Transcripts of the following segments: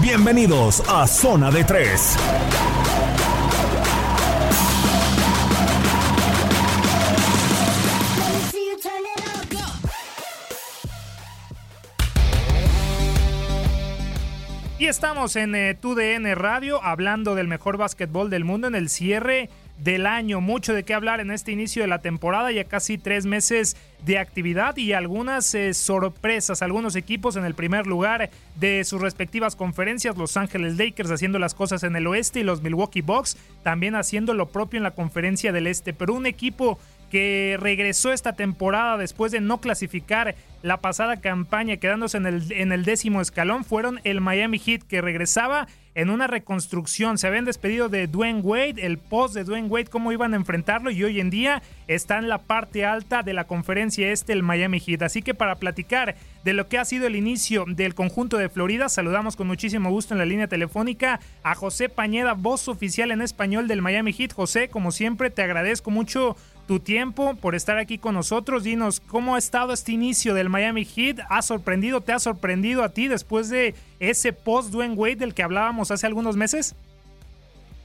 Bienvenidos a Zona de Tres. Y estamos en eh, TUDN Radio hablando del mejor básquetbol del mundo en el cierre del año. Mucho de qué hablar en este inicio de la temporada, ya casi tres meses de actividad y algunas eh, sorpresas. Algunos equipos en el primer lugar de sus respectivas conferencias. Los Ángeles Lakers haciendo las cosas en el oeste y los Milwaukee Bucks también haciendo lo propio en la conferencia del este. Pero un equipo que regresó esta temporada después de no clasificar la pasada campaña quedándose en el, en el décimo escalón fueron el Miami Heat que regresaba en una reconstrucción. Se habían despedido de Dwayne Wade, el post de Dwayne Wade, cómo iban a enfrentarlo y hoy en día está en la parte alta de la conferencia este el Miami Heat. Así que para platicar de lo que ha sido el inicio del conjunto de Florida, saludamos con muchísimo gusto en la línea telefónica a José Pañeda, voz oficial en español del Miami Heat. José, como siempre, te agradezco mucho tu tiempo por estar aquí con nosotros. Dinos cómo ha estado este inicio del Miami Heat. ¿Ha sorprendido, te ha sorprendido a ti después de ese post Dwayne Wade del que hablábamos hace algunos meses?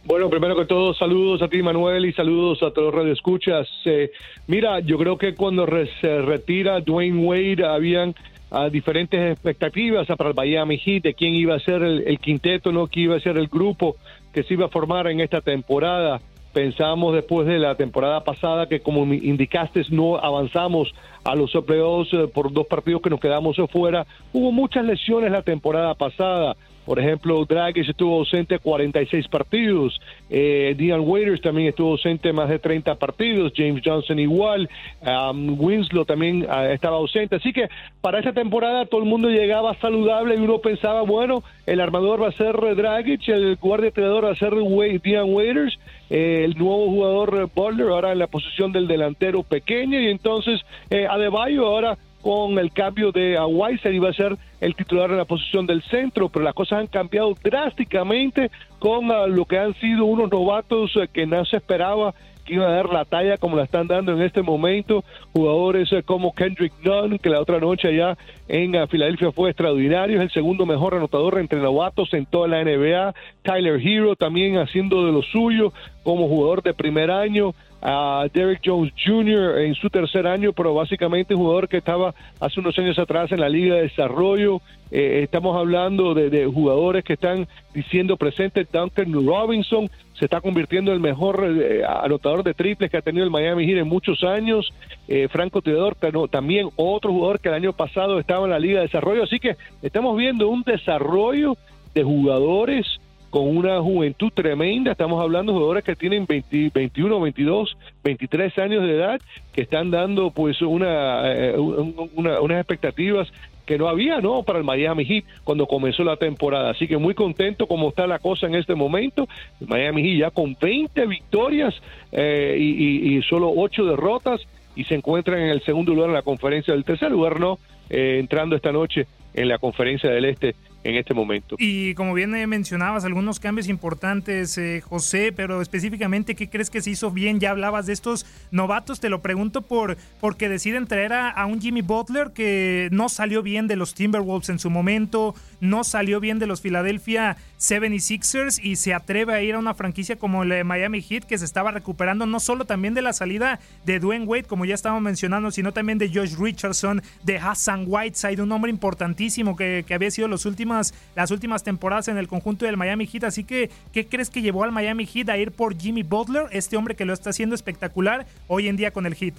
Bueno, primero que todo, saludos a ti, Manuel, y saludos a todos los radioescuchas. Eh, mira, yo creo que cuando se retira Dwayne Wade, habían ah, diferentes expectativas para el Miami Heat de quién iba a ser el, el quinteto, no quién iba a ser el grupo que se iba a formar en esta temporada. Pensamos después de la temporada pasada que, como indicaste, no avanzamos a los playoffs eh, por dos partidos que nos quedamos afuera. Hubo muchas lesiones la temporada pasada. Por ejemplo, Dragic estuvo ausente 46 partidos. Eh, Waiters también estuvo ausente más de 30 partidos. James Johnson igual. Um, Winslow también ah, estaba ausente. Así que para esta temporada todo el mundo llegaba saludable y uno pensaba, bueno, el armador va a ser Dragic, el guardia tirador va a ser Dion Waiters, eh, el nuevo jugador eh, Butler ahora en la posición del delantero pequeño y entonces eh, Adebayo ahora con el cambio de Weiser iba a ser el titular en la posición del centro, pero las cosas han cambiado drásticamente con ah, lo que han sido unos novatos eh, que no se esperaba que iban a dar la talla como la están dando en este momento. Jugadores eh, como Kendrick Nunn, que la otra noche allá en uh, Filadelfia fue extraordinario, es el segundo mejor anotador entre novatos en toda la NBA. Tyler Hero también haciendo de lo suyo como jugador de primer año a Derek Jones Jr. en su tercer año, pero básicamente un jugador que estaba hace unos años atrás en la Liga de Desarrollo. Eh, estamos hablando de, de, jugadores que están diciendo presente. Duncan Robinson se está convirtiendo en el mejor eh, anotador de triples que ha tenido el Miami Heat en muchos años. Eh, Franco Tirador, también otro jugador que el año pasado estaba en la Liga de Desarrollo. Así que estamos viendo un desarrollo de jugadores con una juventud tremenda. Estamos hablando de jugadores que tienen 20, 21, 22, 23 años de edad, que están dando pues eh, una, unas expectativas que no había, ¿no? Para el Miami Heat cuando comenzó la temporada. Así que muy contento como está la cosa en este momento. El Miami Heat ya con 20 victorias eh, y, y, solo 8 derrotas y se encuentran en el segundo lugar en la conferencia del tercer lugar, ¿no? Eh, entrando esta noche en la conferencia del Este en este momento. Y como bien mencionabas, algunos cambios importantes, eh, José, pero específicamente, ¿qué crees que se hizo bien? Ya hablabas de estos novatos, te lo pregunto por porque deciden traer a, un Jimmy Butler que no salió bien de los Timberwolves en su momento, no salió bien de los Philadelphia 76ers y se atreve a ir a una franquicia como el Miami Heat que se estaba recuperando no solo también de la salida de Dwayne Wade, como ya estábamos mencionando, sino también de Josh Richardson, de Hassan Whiteside, un hombre importantísimo que, que había sido los últimos las últimas temporadas en el conjunto del Miami Heat. Así que, ¿qué crees que llevó al Miami Heat a ir por Jimmy Butler, este hombre que lo está haciendo espectacular hoy en día con el Heat?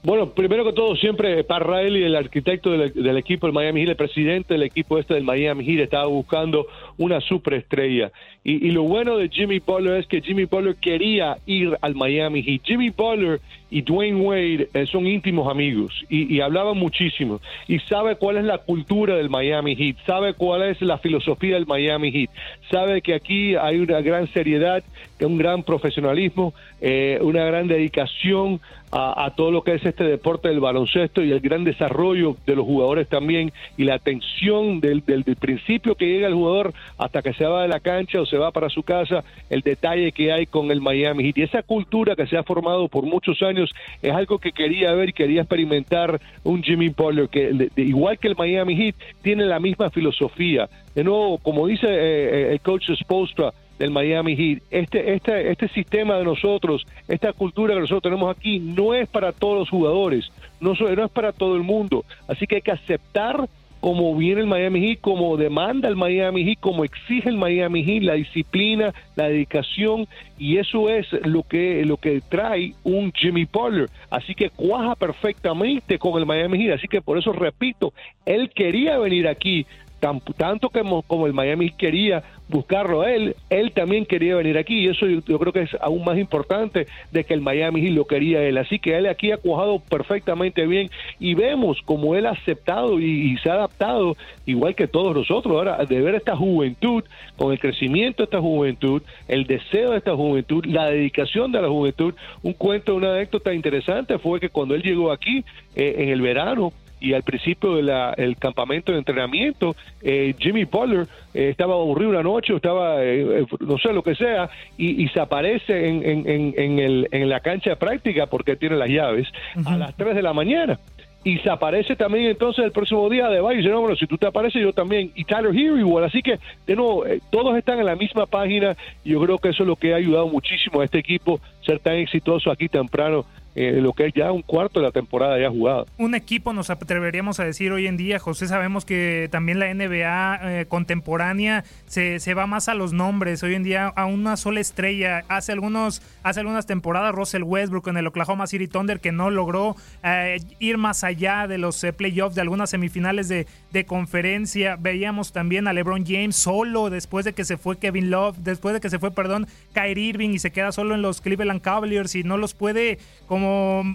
Bueno, primero que todo, siempre Parraeli, el arquitecto del, equipo del Miami Heat, el presidente del equipo este del Miami Heat, estaba buscando una superestrella. Y, y lo bueno de Jimmy Butler es que Jimmy Butler quería ir al Miami Heat. Jimmy Butler y Dwayne Wade eh, son íntimos amigos y, y, hablaban muchísimo. Y sabe cuál es la cultura del Miami Heat, sabe cuál es la filosofía del Miami Heat, sabe que aquí hay una gran seriedad, un gran profesionalismo, eh, una gran dedicación a, todo lo que es este deporte del baloncesto y el gran desarrollo de los jugadores también y la atención del, principio que llega el jugador hasta que se va de la cancha o se va para su casa, el detalle que hay con el Miami Heat. Y esa cultura que se ha formado por muchos años es algo que quería ver, quería experimentar un Jimmy Butler, que igual que el Miami Heat, tiene la misma filosofía. De nuevo, como dice eh, eh, el coach Spostra, del Miami Heat. Este, este, este sistema de nosotros, esta cultura que nosotros tenemos aquí, no es para todos los jugadores, no, no es para todo el mundo. Así que hay que aceptar como viene el Miami Heat, como demanda el Miami Heat, como exige el Miami Heat, la disciplina, la dedicación, y eso es lo que, lo que trae un Jimmy Butler. Así que cuaja perfectamente con el Miami Heat. Así que por eso repito, él quería venir aquí, tanto como, como el Miami quería buscarlo a él, él también quería venir aquí y eso yo, creo que es aún más importante de que el Miami lo quería él. Así que él aquí ha cuajado perfectamente bien y vemos como él ha aceptado y, se ha adaptado igual que todos nosotros ahora de ver esta juventud, con el crecimiento de esta juventud, el deseo de esta juventud, la dedicación de la juventud. Un cuento, una anécdota interesante fue que cuando él llegó aquí eh, en el verano, y al principio del campamento de entrenamiento, eh, Jimmy Butler eh, estaba aburrido una noche, estaba, eh, no sé, lo que sea, y, se aparece en, en, en, el, en la cancha de práctica porque tiene las llaves a las 3 de la mañana. Y se aparece también entonces el próximo día de y dice, no, bueno, si tú te apareces yo también, y Tyler Hero igual, así que de nuevo, todos están en la misma página. Y yo creo que eso es lo que ha ayudado muchísimo a este equipo ser tan exitoso aquí temprano eh, lo que es ya un cuarto de la temporada ya jugada. Un equipo nos atreveríamos a decir hoy en día, José, sabemos que también la NBA eh, contemporánea se, se, va más a los nombres, hoy en día a una sola estrella. Hace, algunos, hace algunas temporadas Russell Westbrook en el Oklahoma City Thunder que no logró eh, ir más allá de los playoffs de algunas semifinales de, de conferencia. Veíamos también a LeBron James solo después de que se fue Kevin Love, después de que se fue, perdón, Kyrie Irving y se queda solo en los Cleveland Cavaliers y no los puede como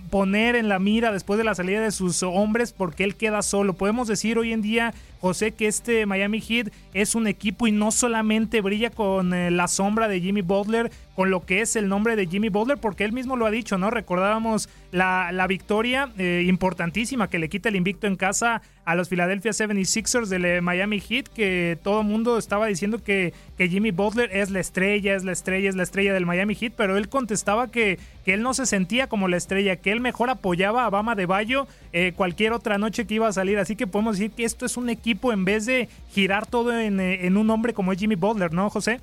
poner en la mira después de la salida de sus hombres porque él queda solo. Podemos decir hoy en día, José, que este Miami Heat es un equipo y no solamente brilla con eh, la sombra de Jimmy Butler, con lo que es el nombre de Jimmy Butler, porque él mismo lo ha dicho, ¿no? Recordábamos la, la victoria eh, importantísima que le quita el invicto en casa a los Philadelphia 76ers del eh, Miami Heat, que todo el mundo estaba diciendo que, que Jimmy Butler es la estrella, es la estrella, es la estrella del Miami Heat, pero él contestaba que, que él no se sentía como la estrella, que él mejor apoyaba a Bama de Bayo eh, cualquier otra noche que iba a salir. Así que podemos decir que esto es un equipo en vez de girar todo en, en un hombre como es Jimmy Butler, ¿no, José?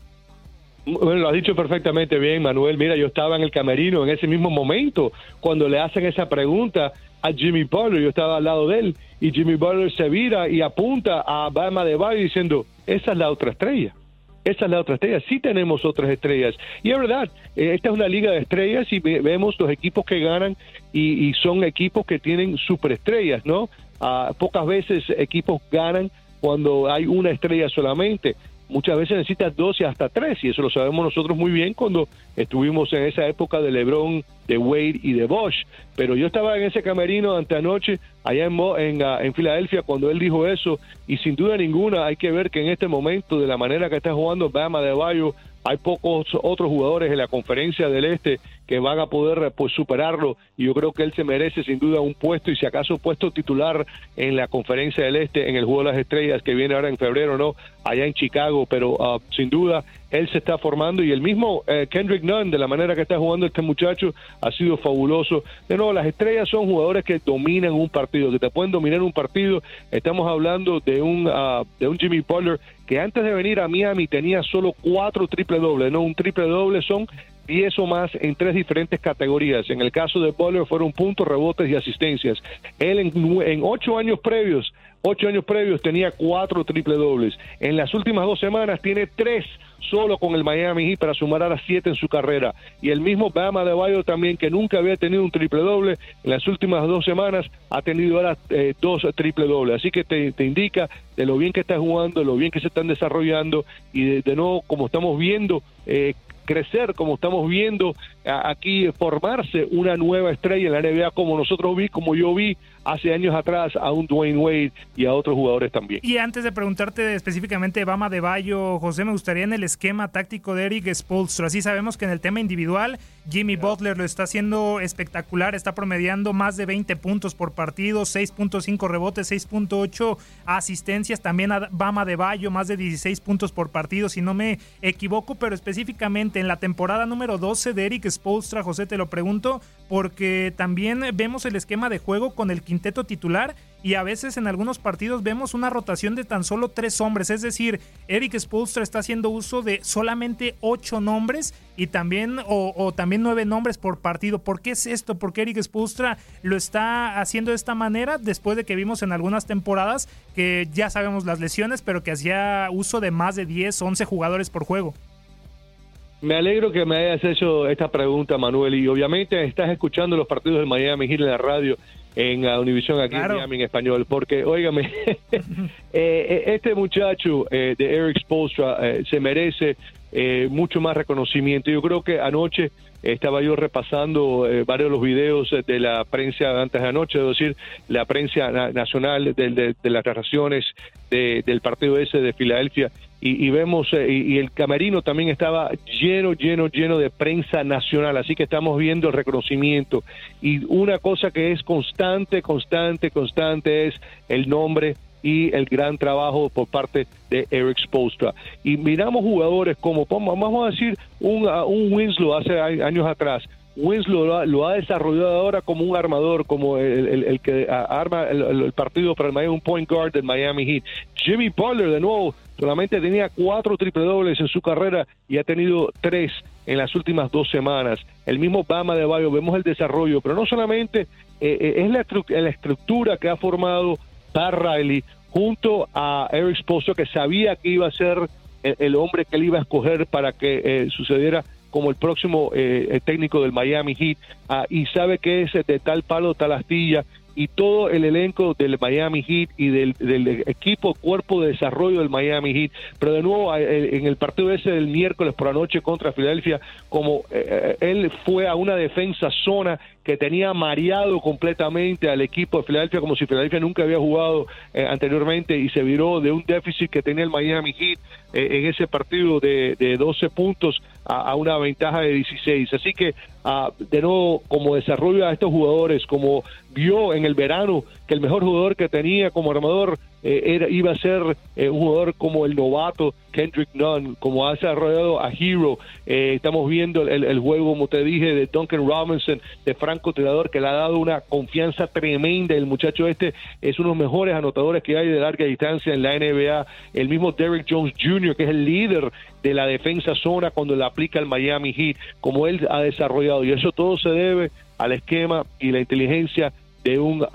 Bueno, lo has dicho perfectamente bien, Manuel. Mira, yo estaba en el camerino en ese mismo momento cuando le hacen esa pregunta a Jimmy Butler. Yo estaba al lado de él y Jimmy Butler se vira y apunta a Bama de Bayo diciendo, esa es la otra estrella. Esa es la otra estrella. Sí tenemos otras estrellas. Y es verdad, eh, esta es una liga de estrellas y vemos los equipos que ganan y, son equipos que tienen superestrellas, ¿no? Ah, pocas veces equipos ganan cuando hay una estrella solamente muchas veces necesitas dos y hasta tres, y eso lo sabemos nosotros muy bien cuando estuvimos en esa época de LeBron, de Wade y de Bosch. Pero yo estaba en ese camerino ante anoche, allá en, en, ah, en Filadelfia, cuando él dijo eso, y sin duda ninguna hay que ver que en este momento, de la manera que está jugando Bama de Bayo, hay pocos otros jugadores en la conferencia del Este que van a poder pues, superarlo y yo creo que él se merece sin duda un puesto y si acaso puesto titular en la conferencia del Este en el Juego de las Estrellas que viene ahora en febrero, ¿no? Allá en Chicago, pero ah, sin duda él se está formando y el mismo eh, Kendrick Nunn, de la manera que está jugando este muchacho, ha sido fabuloso. De nuevo, las estrellas son jugadores que dominan un partido, que te pueden dominar un partido. Estamos hablando de un, ah, de un Jimmy Butler que antes de venir a Miami tenía solo cuatro triple dobles, ¿no? Un triple doble son 10 o más en tres diferentes categorías. En el caso de Butler fueron puntos, rebotes y asistencias. Él en, en ocho años previos, ocho años previos tenía cuatro triple dobles. En las últimas dos semanas tiene tres solo con el Miami Heat para sumar a las siete en su carrera. Y el mismo Bama de Bayo también, que nunca había tenido un triple doble, en las últimas dos semanas ha tenido ahora eh, dos triple dobles. Así que te, indica de lo bien que está jugando, de lo bien que se están desarrollando y de, nuevo, como estamos viendo, eh, crecer, como estamos viendo aquí formarse una nueva estrella en la NBA como nosotros vi, como yo vi hace años atrás a un Dwayne Wade y a otros jugadores también. Y antes de preguntarte específicamente Bama de Bayo, José, me gustaría en el esquema táctico de Eric Spolstra. Así sabemos que en el tema individual, Jimmy Butler lo está haciendo espectacular, está promediando más de 20 puntos por partido, 6.5 rebotes, 6.8 asistencias, también a Bama de Bayo, más de 16 puntos por partido, si no me equivoco, pero específicamente en la temporada número 12 de Eric Spolstra, José, te lo pregunto, porque también vemos el esquema de juego con el quinteto titular y a veces en algunos partidos vemos una rotación de tan solo tres hombres, es decir, Eric Spolstra está haciendo uso de solamente ocho nombres y también o, también nueve nombres por partido. ¿Por qué es esto? ¿Por qué Eric Spolstra lo está haciendo de esta manera después de que vimos en algunas temporadas que ya sabemos las lesiones, pero que hacía uso de más de 10, 11 jugadores por juego? Me alegro que me hayas hecho esta pregunta, Manuel, y obviamente estás escuchando los partidos del Miami Heat en la radio en Univision aquí en Miami en español, porque, óigame, eh, eh, este muchacho eh, de Eric Spolstra se merece mucho más reconocimiento. Yo creo que anoche estaba yo repasando varios de los videos de la prensa antes de anoche, es decir, la prensa nacional de, las narraciones del partido ese de Filadelfia, y, vemos, eh, y, el camerino también estaba lleno, lleno, lleno de prensa nacional, así que estamos viendo el reconocimiento. Y una cosa que es constante, constante, constante es el nombre y el gran trabajo por parte de Eric Spolstra. Y miramos jugadores como, vamos a decir, un, un Winslow hace años atrás, Winslow lo ha, desarrollado ahora como un armador, como el, que arma el, partido para el Miami, un point guard del Miami Heat. Jimmy Butler, de nuevo, solamente tenía cuatro triple dobles en su carrera y ha tenido tres en las últimas dos semanas. El mismo Bama de Bayo, vemos el desarrollo, pero no solamente eh, eh, es la, estructura que ha formado Pat Riley junto a Eric Sposo, que sabía que iba a ser el, hombre que él iba a escoger para que eh, sucediera como el próximo eh, técnico del Miami Heat. Ah, y sabe que es de tal palo, tal astilla y todo el elenco del Miami Heat y del, equipo cuerpo de desarrollo del Miami Heat. Pero de nuevo, eh, en el partido ese del miércoles por la noche contra Filadelfia, como eh, él fue a una defensa zona que tenía mareado completamente al equipo de Filadelfia como si Filadelfia nunca había jugado eh, anteriormente y se viró de un déficit que tenía el Miami Heat eh, en ese partido de, de 12 puntos a, una ventaja de 16. Así que, ah, de nuevo, como desarrollo a estos jugadores, como vio en el verano que el mejor jugador que tenía como armador eh, era, iba a ser eh, un jugador como el novato Kendrick Nunn, como ha desarrollado a Hero. Eh, estamos viendo el, juego, como te dije, de Duncan Robinson, de Franco Tirador, que le ha dado una confianza tremenda. El muchacho este es uno de los mejores anotadores que hay de larga distancia en la NBA. El mismo Derrick Jones Jr., que es el líder de la defensa zona cuando le aplica el Miami Heat, como él ha desarrollado. Y eso todo se debe al esquema y la inteligencia de un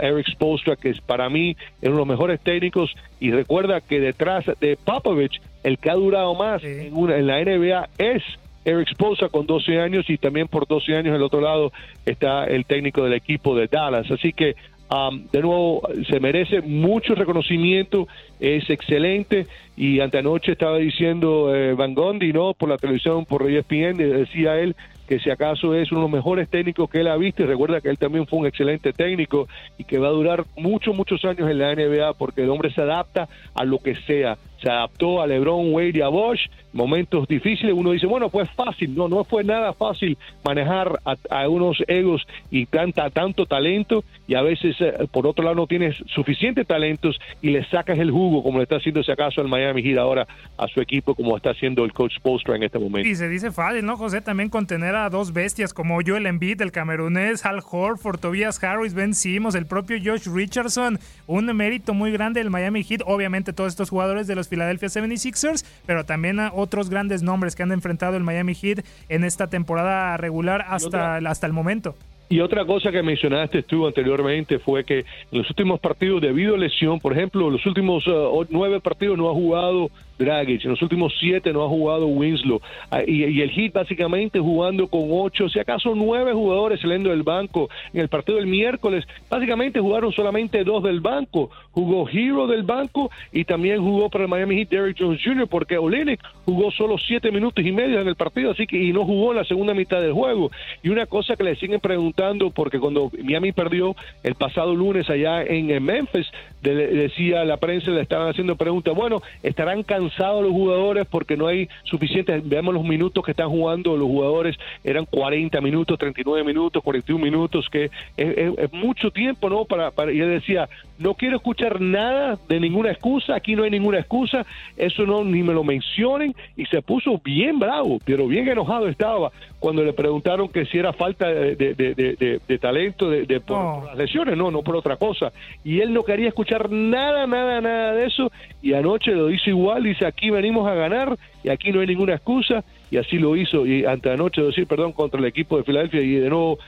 Eric Spolstra, que es para mí es uno de los mejores técnicos. Y recuerda que detrás de Popovich, el que ha durado más en, una, en la NBA es Eric Spolstra con 12 años y también por 12 años el otro lado está el técnico del equipo de Dallas. Así que um, de nuevo se merece mucho reconocimiento, es excelente y antenoche estaba diciendo eh, Van Gondi, ¿no? Por la televisión, por ESPN, decía él que si acaso es uno de los mejores técnicos que él ha visto y recuerda que él también fue un excelente técnico y que va a durar muchos, muchos años en la NBA porque el hombre se adapta a lo que sea. Se adaptó a LeBron, Wade y a Bosch, momentos difíciles. Uno dice, bueno, pues fácil. No, no fue nada fácil manejar a, unos egos y tanta, tanto talento y a veces, eh, por otro lado, no tienes suficientes talentos y le sacas el jugo, como le está haciendo ese acaso al Miami Heat ahora a su equipo, como está haciendo el coach Postra en este momento. Y se dice fácil, ¿no, José? También contener a dos bestias como Joel Embiid, el camerunés, Hal Horford, Tobias Harris, Ben Simmons, el propio Josh Richardson. Un mérito muy grande del Miami Heat. Obviamente todos estos jugadores de los Philadelphia 76ers, pero también a otros grandes nombres que han enfrentado el Miami Heat en esta temporada regular hasta, hasta el momento. Y otra cosa que mencionaste tú anteriormente fue que en los últimos partidos, debido a lesión, por ejemplo, los últimos uh, nueve partidos no ha jugado Dragic, en los últimos siete no ha jugado Winslow, ah, y, el Heat básicamente jugando con ocho, si acaso nueve jugadores saliendo del banco. En el partido del miércoles, básicamente jugaron solamente dos del banco. Jugó Hero del banco y también jugó para el Miami Heat Derrick Jones Jr. porque Olenek jugó solo siete minutos y medio en el partido, así que y no jugó en la segunda mitad del juego. Y una cosa que le siguen preguntando, porque cuando Miami perdió el pasado lunes allá en Memphis, decía la prensa, le estaban haciendo preguntas, bueno, estarán cansados los jugadores porque no hay suficientes, veamos los minutos que están jugando los jugadores, eran 40 minutos, 39 minutos, 41 minutos, que es, mucho tiempo, ¿no? Para, para, y él decía, no quiero escuchar nada de ninguna excusa, aquí no hay ninguna excusa, eso no, ni me lo mencionen, y se puso bien bravo, pero bien enojado estaba cuando le preguntaron que si era falta de, de, talento de, por, las lesiones, no, no por otra cosa, y él no quería escuchar nada, nada, nada de eso, y anoche lo hizo igual, aquí venimos a ganar, y aquí no hay ninguna excusa, y así lo hizo, y ante anoche decir perdón contra el equipo de Filadelfia, y de nuevo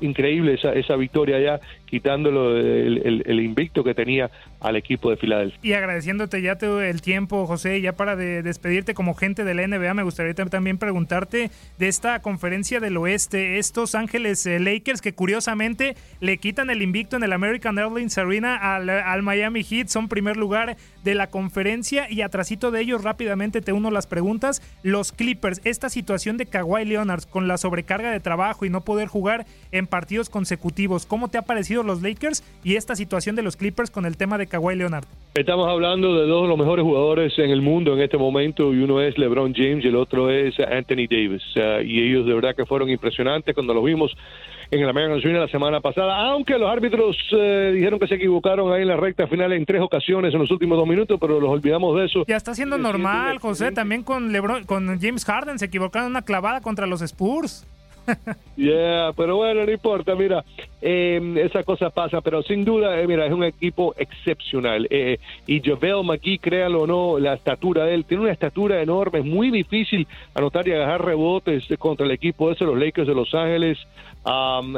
increíble esa, esa victoria ya, quitándolo el, invicto que tenía al equipo de Filadelfia. Y agradeciéndote ya todo el tiempo, José, ya para despedirte como gente de la NBA, me gustaría también preguntarte de esta conferencia del oeste, estos Ángeles eh, Lakers que curiosamente le quitan el invicto en el American Airlines Arena al, al Miami Heat, son primer lugar de la conferencia y atrasito de ellos rápidamente te uno las preguntas, los Clippers, esta situación de Kawhi Leonard con la sobrecarga de trabajo y no poder jugar en partidos consecutivos. ¿Cómo te ha parecido los Lakers y esta situación de los Clippers con el tema de Kawhi Leonard? Estamos hablando de dos de los mejores jugadores en el mundo en este momento y uno es LeBron James y el otro es Anthony Davis. y ellos de verdad que fueron impresionantes cuando los vimos en el American Junior la semana pasada, aunque los árbitros eh, dijeron que se equivocaron ahí en la recta final en tres ocasiones en los últimos dos minutos, pero los olvidamos de eso. Ya está siendo normal, José, también con LeBron, con James Harden se equivocaron una clavada contra los Spurs. Yeah, pero bueno, no importa, mira, eh, esa cosa pasa, pero sin duda, eh, mira, es un equipo excepcional. Eh, y Jovel McGee, créalo o no, la estatura de él, tiene una estatura enorme, es muy difícil anotar y agarrar rebotes contra el equipo ese, los Lakers de Los Ángeles. Um,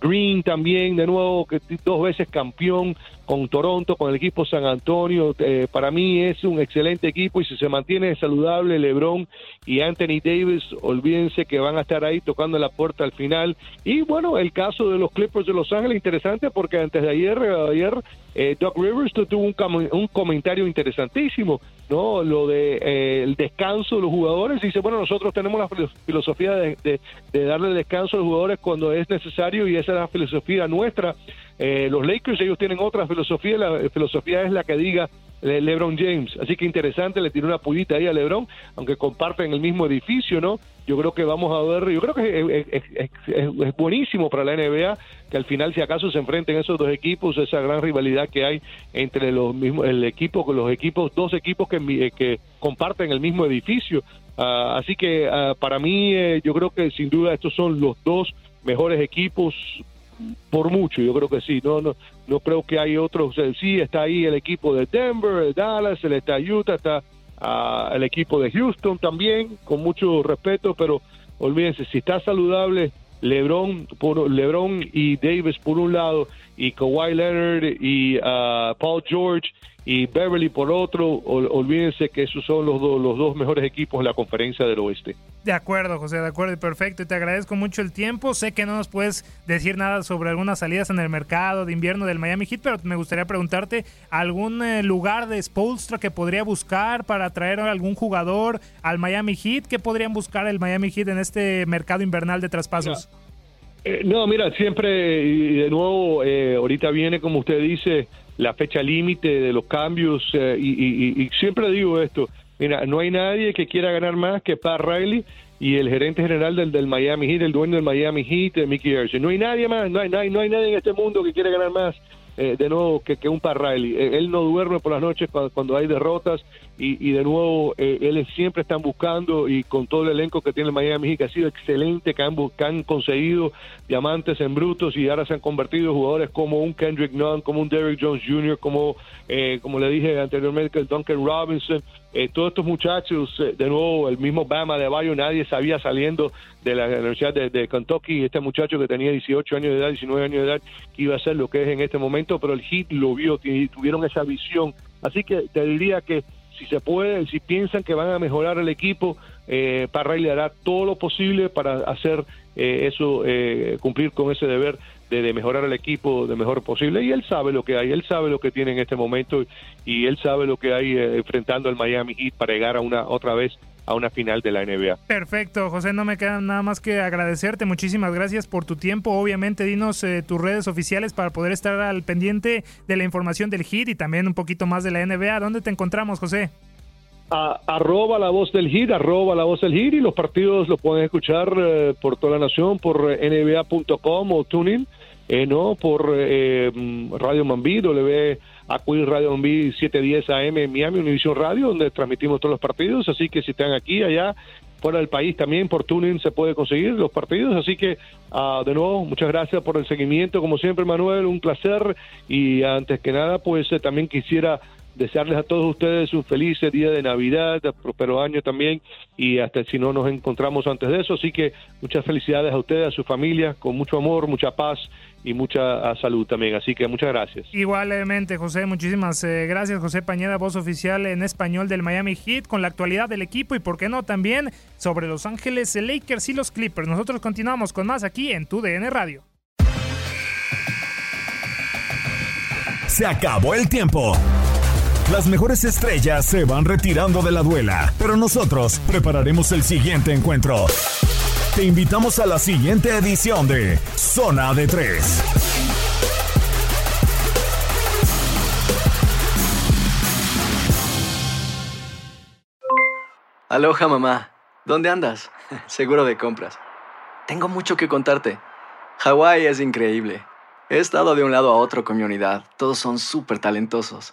Green también, de nuevo, que dos veces campeón con Toronto, con el equipo San Antonio. Eh, para mí es un excelente equipo y si se mantiene saludable LeBron y Anthony Davis, olvídense que van a estar ahí tocando la puerta al final. Y bueno, el caso de los Clippers de Los Ángeles, interesante porque antes de ayer, ayer eh, Doc Rivers tuvo un, un, comentario interesantísimo, ¿no? Lo de eh, el descanso de los jugadores. Dice, bueno, nosotros tenemos la filosofía de, de, darle descanso a los jugadores cuando es necesario y esa es la filosofía nuestra. Eh, los Lakers, ellos tienen otra filosofía, la filosofía es la que diga LeBron James. Así que interesante, le tiró una pullita ahí a LeBron, aunque comparten el mismo edificio, ¿no? Yo creo que vamos a ver, yo creo que es, buenísimo para la NBA que al final, si acaso se enfrenten esos dos equipos, esa gran rivalidad que hay entre los mismos, el equipo, los equipos, dos equipos que, eh, comparten el mismo edificio. Ah, así que ah, para mí, eh, yo creo que sin duda estos son los dos mejores equipos por mucho, yo creo que sí, no, no, no creo que hay otros, sí está ahí el equipo de Denver, Dallas, el está Utah, está uh, el equipo de Houston también, con mucho respeto, pero olvídense, si está saludable LeBron, por, LeBron y Davis por un lado, y Kawhi Leonard y uh, Paul George y Beverly por otro, olvídense que esos son los, los dos mejores equipos en la conferencia del oeste. De acuerdo, José, de acuerdo, perfecto. Y te agradezco mucho el tiempo. Sé que no nos puedes decir nada sobre algunas salidas en el mercado de invierno del Miami Heat, pero me gustaría preguntarte algún eh, lugar de Spolstra que podría buscar para traer a algún jugador al Miami Heat. ¿Qué podrían buscar el Miami Heat en este mercado invernal de traspasos? Eh, no, mira, siempre, y de nuevo, eh, ahorita viene, como usted dice, la fecha límite de los cambios eh, y, siempre digo esto, mira, no hay nadie que quiera ganar más que Pat Riley y el gerente general del, del Miami Heat, el dueño del Miami Heat, Mickey Hershey. No hay nadie más, no hay, no no hay nadie en este mundo que quiera ganar más eh, de nuevo que, que un Parraili. Eh, él no duerme por las noches cuando, hay derrotas y, de nuevo eh, siempre están buscando y con todo el elenco que tiene el Miami Heat que ha sido excelente, que han, que han conseguido diamantes en brutos y ahora se han convertido en jugadores como un Kendrick Nunn, como un Derrick Jones Jr., como, como le dije anteriormente, el Duncan Robinson, todos estos muchachos, de nuevo, el mismo Bama de Bayo, nadie sabía saliendo de la Universidad de, de, Kentucky, este muchacho que tenía 18 años de edad, 19 años de edad, que iba a ser lo que es en este momento pero el Heat lo vio, tuvieron esa visión. Así que te diría que si se puede, si piensan que van a mejorar el equipo, eh, le hará todo lo posible para hacer eh, eso, eh, cumplir con ese deber de, mejorar el equipo de mejor posible. Y él sabe lo que hay, él sabe lo que tiene en este momento y él sabe lo que hay eh, enfrentando al Miami Heat para llegar a una otra vez a una final de la NBA. Perfecto, José, no me queda nada más que agradecerte. Muchísimas gracias por tu tiempo. Obviamente, dinos eh, tus redes oficiales para poder estar al pendiente de la información del HIT y también un poquito más de la NBA. ¿Dónde te encontramos, José? Arroba la voz del HIT, arroba la voz del HIT y los partidos los pueden escuchar eh, por toda la nación por eh, nba.com o tuning, no por Radio Mambí, W acudir Radio Bombi 710 AM en Miami, Univision Radio, donde transmitimos todos los partidos. Así que si están aquí, allá, fuera del país también, por tuning se puede conseguir los partidos. Así que, uh, de nuevo, muchas gracias por el seguimiento. Como siempre, Manuel, un placer. Y antes que nada, pues eh, también quisiera desearles a todos ustedes un feliz día de Navidad, próspero año también, y hasta si no nos encontramos antes de eso. Así que muchas felicidades a ustedes, a su familia, con mucho amor, mucha paz y mucha ah, salud también. Así que muchas gracias. Igualmente, José, muchísimas eh, gracias, José Pañeda, voz oficial en español del Miami Heat, con la actualidad del equipo y, por qué no, también sobre Los Ángeles Lakers y los Clippers. Nosotros continuamos con más aquí en Tu DN Radio. Se acabó el tiempo. Las mejores estrellas se van retirando de la duela, pero nosotros prepararemos el siguiente encuentro. Te invitamos a la siguiente edición de Zona de Tres. Aloha mamá, ¿dónde andas? Seguro de compras. Tengo mucho que contarte. Hawái es increíble. He estado de un lado a otro con mi unidad. Todos son súper talentosos.